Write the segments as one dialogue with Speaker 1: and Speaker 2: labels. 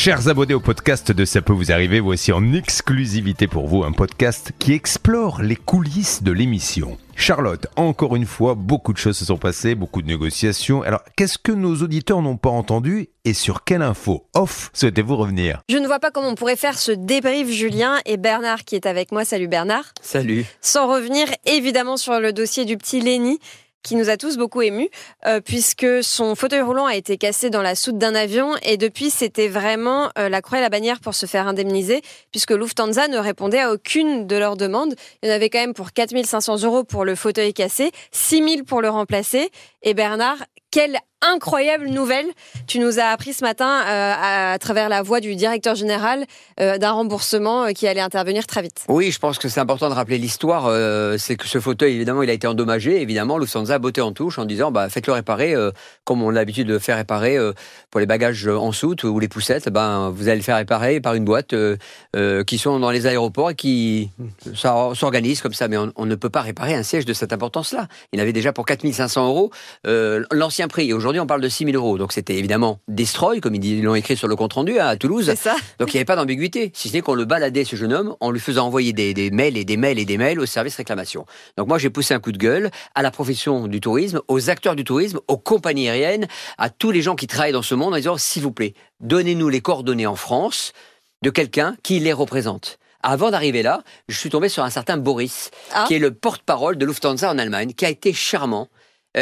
Speaker 1: Chers abonnés au podcast de Ça peut vous arriver, voici en exclusivité pour vous un podcast qui explore les coulisses de l'émission. Charlotte, encore une fois, beaucoup de choses se sont passées, beaucoup de négociations. Alors, qu'est-ce que nos auditeurs n'ont pas entendu et sur quelle info off souhaitez-vous revenir?
Speaker 2: Je ne vois pas comment on pourrait faire ce débrief, Julien, et Bernard qui est avec moi. Salut Bernard.
Speaker 3: Salut.
Speaker 2: Sans revenir évidemment sur le dossier du petit Lenny qui nous a tous beaucoup émus, euh, puisque son fauteuil roulant a été cassé dans la soute d'un avion, et depuis, c'était vraiment euh, la croix et la bannière pour se faire indemniser, puisque Lufthansa ne répondait à aucune de leurs demandes. Il y en avait quand même pour 4500 euros pour le fauteuil cassé, 6000 pour le remplacer, et Bernard, quelle incroyable nouvelle tu nous as appris ce matin euh, à, travers la voix du directeur général euh, d'un remboursement euh, qui allait intervenir très vite.
Speaker 3: Oui, je pense que c'est important de rappeler l'histoire. c'est que ce fauteuil, évidemment, il a été endommagé. Évidemment, Lufthansa a botté en touche en disant bah, faites-le réparer comme on a l'habitude de faire réparer pour les bagages en soute ou les poussettes. Ben, vous allez le faire réparer par une boîte qui sont dans les aéroports et qui s'organise comme ça. Mais on, ne peut pas réparer un siège de cette importance-là. Il avait déjà pour 4500 euros l'ancien prix. Aujourd'hui, Aujourd'hui, on parle de 6 000 euros. Donc, c'était évidemment destroy, comme ils l'ont écrit sur le compte rendu hein, à Toulouse.
Speaker 2: Ça.
Speaker 3: Donc, il n'y avait pas d'ambiguïté. Si ce n'est qu'on le baladait, ce jeune homme, en lui faisant envoyer des, mails et des mails et des mails au service réclamation. Donc, moi, j'ai poussé un coup de gueule à la profession du tourisme, aux acteurs du tourisme, aux compagnies aériennes, à tous les gens qui travaillent dans ce monde en disant, s'il vous plaît, donnez-nous les coordonnées en France de quelqu'un qui les représente. Avant d'arriver là, je suis tombé sur un certain Boris, ah. qui est le porte-parole de Lufthansa en Allemagne, qui a été charmant,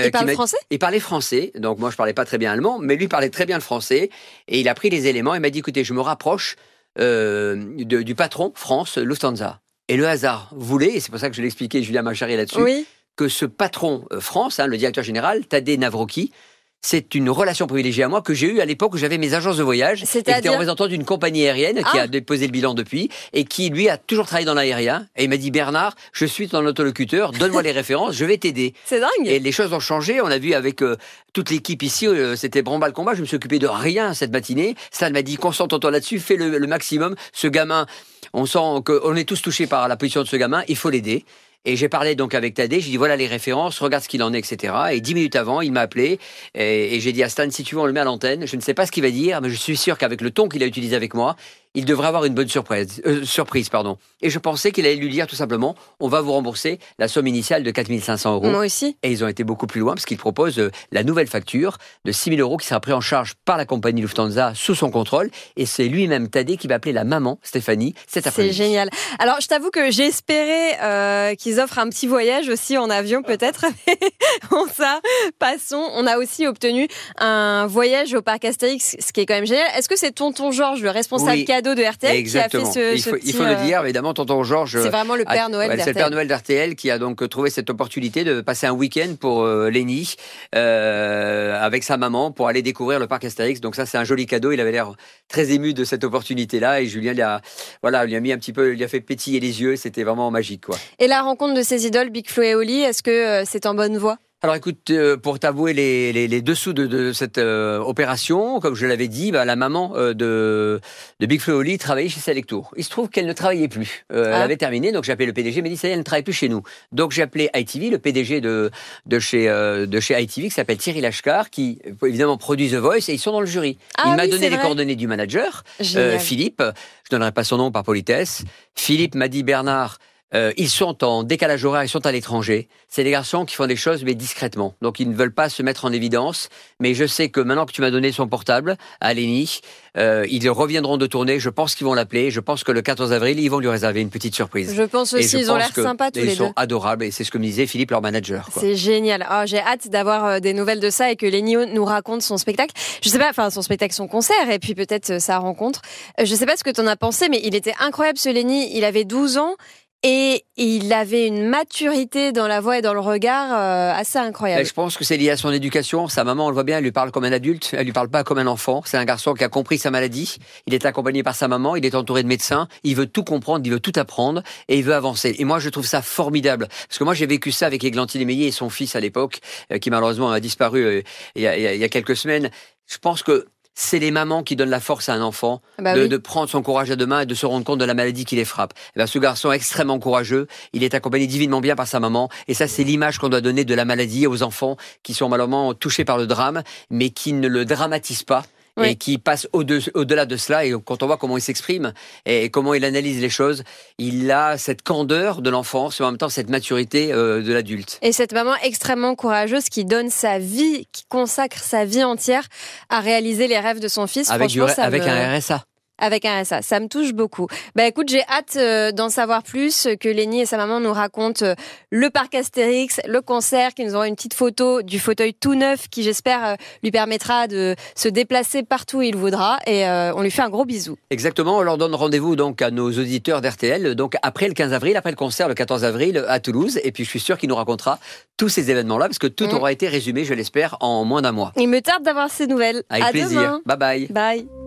Speaker 2: il parlait français?
Speaker 3: Il parlait français, donc moi je parlais pas très bien allemand, mais lui parlait très bien le français, et il a pris les éléments, il m'a dit, écoutez, je me rapproche euh, du patron France, Lufthansa. Et le hasard voulait, et c'est pour ça que je l'ai expliqué, Julien Machari là-dessus, que ce patron euh, France, hein, le directeur général, Tadej Navroki, c'est une relation privilégiée à moi que j'ai eue à l'époque où j'avais mes agences de voyage. C'était représentant d'une compagnie aérienne qui a ah. déposé le bilan depuis et qui, lui, a toujours travaillé dans l'aérien. Et il m'a dit, Bernard, je suis ton interlocuteur, donne-moi les références, je vais t'aider.
Speaker 2: C'est dingue.
Speaker 3: Et les choses ont changé. On a vu avec euh, toute l'équipe ici, euh, c'était le combat. Je me suis occupé de rien cette matinée. Stan m'a dit, concentre-toi là-dessus, fais le, le maximum. Ce gamin, on sent qu'on est tous touchés par la position de ce gamin, il faut l'aider. Et j'ai parlé donc avec Tadé, j'ai dit voilà les références, regarde ce qu'il en est, etc. Et dix minutes avant, il m'a appelé et, j'ai dit à Stan, si tu veux, on le met à l'antenne. Je ne sais pas ce qu'il va dire, mais je suis sûr qu'avec le ton qu'il a utilisé avec moi, il devrait avoir une bonne surprise. Euh, surprise pardon. Et je pensais qu'il allait lui dire tout simplement, on va vous rembourser la somme initiale de 4500 euros.
Speaker 2: Moi aussi.
Speaker 3: Et ils ont été beaucoup plus loin parce qu'ils proposent euh, la nouvelle facture de 6000 euros qui sera prise en charge par la compagnie Lufthansa sous son contrôle. Et c'est lui-même, Tadé, qui va appeler la maman, Stéphanie, cet après-midi.
Speaker 2: C'est génial. Alors, je t'avoue que j'ai espéré euh, qu'ils offrent un petit voyage aussi en avion, peut-être. bon, ça, passons. On a aussi obtenu un voyage au parc Astérix, ce qui est quand même génial. Est-ce que c'est Tonton Georges, le responsable cadeau de RTL
Speaker 3: Exactement.
Speaker 2: qui a fait
Speaker 3: ce, il, faut, le dire, évidemment, tonton Georges.
Speaker 2: C'est vraiment le Père Noël d'RTL.
Speaker 3: C'est le Père Noël d'RTL qui a donc trouvé cette opportunité de passer un week-end pour euh, Lenny euh, avec sa maman pour aller découvrir le parc Astérix. Donc ça, c'est un joli cadeau. Il avait l'air très ému de cette opportunité-là et Julien lui a, voilà, lui a mis un petit peu, lui a fait pétiller les yeux. C'était vraiment magique, quoi.
Speaker 2: Et la rencontre de ses idoles, Big Flo et Oli, est-ce que euh, c'est en bonne voie?
Speaker 3: Alors écoute, euh, pour t'avouer les, les, dessous de, cette euh, opération, comme je l'avais dit, bah, la maman euh, de, de Big Flo Oli travaillait chez Selectour. Il se trouve qu'elle ne travaillait plus. Elle ah. avait terminé, donc j'ai appelé le PDG, mais dit ça elle ne travaille plus chez nous. Donc j'ai appelé ITV, le PDG de, de, chez, de chez ITV, qui s'appelle Thierry Lachkar, qui évidemment produit The Voice, et ils sont dans le jury.
Speaker 2: Ah
Speaker 3: il m'a donné les coordonnées du manager, Philippe. Je donnerai pas son nom par politesse. Philippe m'a dit Bernard. Euh, ils sont en décalage horaire, ils sont à l'étranger. C'est des garçons qui font des choses, mais discrètement. Donc, ils ne veulent pas se mettre en évidence. Mais je sais que maintenant que tu m'as donné son portable à Léni, euh, ils reviendront de tourner. Je pense qu'ils vont l'appeler. Je pense que le 14 avril, ils vont lui réserver une petite surprise.
Speaker 2: Je pense aussi, ils ont l'air sympas tous les deux.
Speaker 3: Ils sont adorables et c'est ce que me disait Philippe, leur manager.
Speaker 2: C'est génial. Oh, J'ai hâte d'avoir euh, des nouvelles de ça et que Léni nous raconte son spectacle. Je sais pas, enfin son spectacle, son concert et puis peut-être sa rencontre. Je sais pas ce que tu en as pensé, mais il était incroyable ce Léni. Il avait 12 ans et il avait une maturité dans la voix et dans le regard euh, assez incroyable.
Speaker 3: je pense que c'est lié à son éducation. Sa maman, on le voit bien, elle lui parle comme un adulte, elle lui parle pas comme un enfant. C'est un garçon qui a compris sa maladie. Il est accompagné par sa maman, il est entouré de médecins. Il veut tout comprendre, il veut tout apprendre et il veut avancer. Et moi, je trouve ça formidable parce que moi, j'ai vécu ça avec Églantine Émeillé et son fils à l'époque, euh, qui malheureusement a disparu euh, il y a quelques semaines. Je pense que c'est les mamans qui donnent la force à un enfant ah bah de, prendre son courage à deux mains et de se rendre compte de la maladie qui les frappe. Et eh ce garçon est extrêmement courageux, il est accompagné divinement bien par sa maman, et ça c'est l'image qu'on doit donner de la maladie aux enfants qui sont malheureusement touchés par le drame, mais qui ne le dramatisent pas
Speaker 2: Oui.
Speaker 3: et qui passe au-de- au-delà de cela. Et quand on voit comment il s'exprime et comment il analyse les choses, il a cette candeur de l'enfance et en même temps cette maturité euh, de l'adulte.
Speaker 2: Et cette maman extrêmement courageuse qui donne sa vie, qui consacre sa vie entière à réaliser les rêves de son fils.
Speaker 3: Avec, du, avec
Speaker 2: me-
Speaker 3: un RSA.
Speaker 2: Avec un RSA, ça me touche beaucoup. Bah écoute, j'ai hâte euh, d'en savoir plus, que Lénie et sa maman nous racontent euh, le parc Astérix, le concert, qu'ils nous auront une petite photo du fauteuil tout neuf qui j'espère euh, lui permettra de se déplacer partout où il voudra. Et euh, on lui fait un gros bisou.
Speaker 3: Exactement, on leur donne rendez-vous donc à nos auditeurs d'RTL, donc après le 15 avril, après le concert le 14 avril à Toulouse. Et puis je suis sûr qu'il nous racontera tous ces événements-là, parce que tout
Speaker 2: Mm.
Speaker 3: aura été résumé, je l'espère, en moins d'un mois.
Speaker 2: Il me tarde d'avoir ces nouvelles.
Speaker 3: Avec
Speaker 2: à
Speaker 3: plaisir.
Speaker 2: demain.
Speaker 3: Bye bye.
Speaker 2: Bye.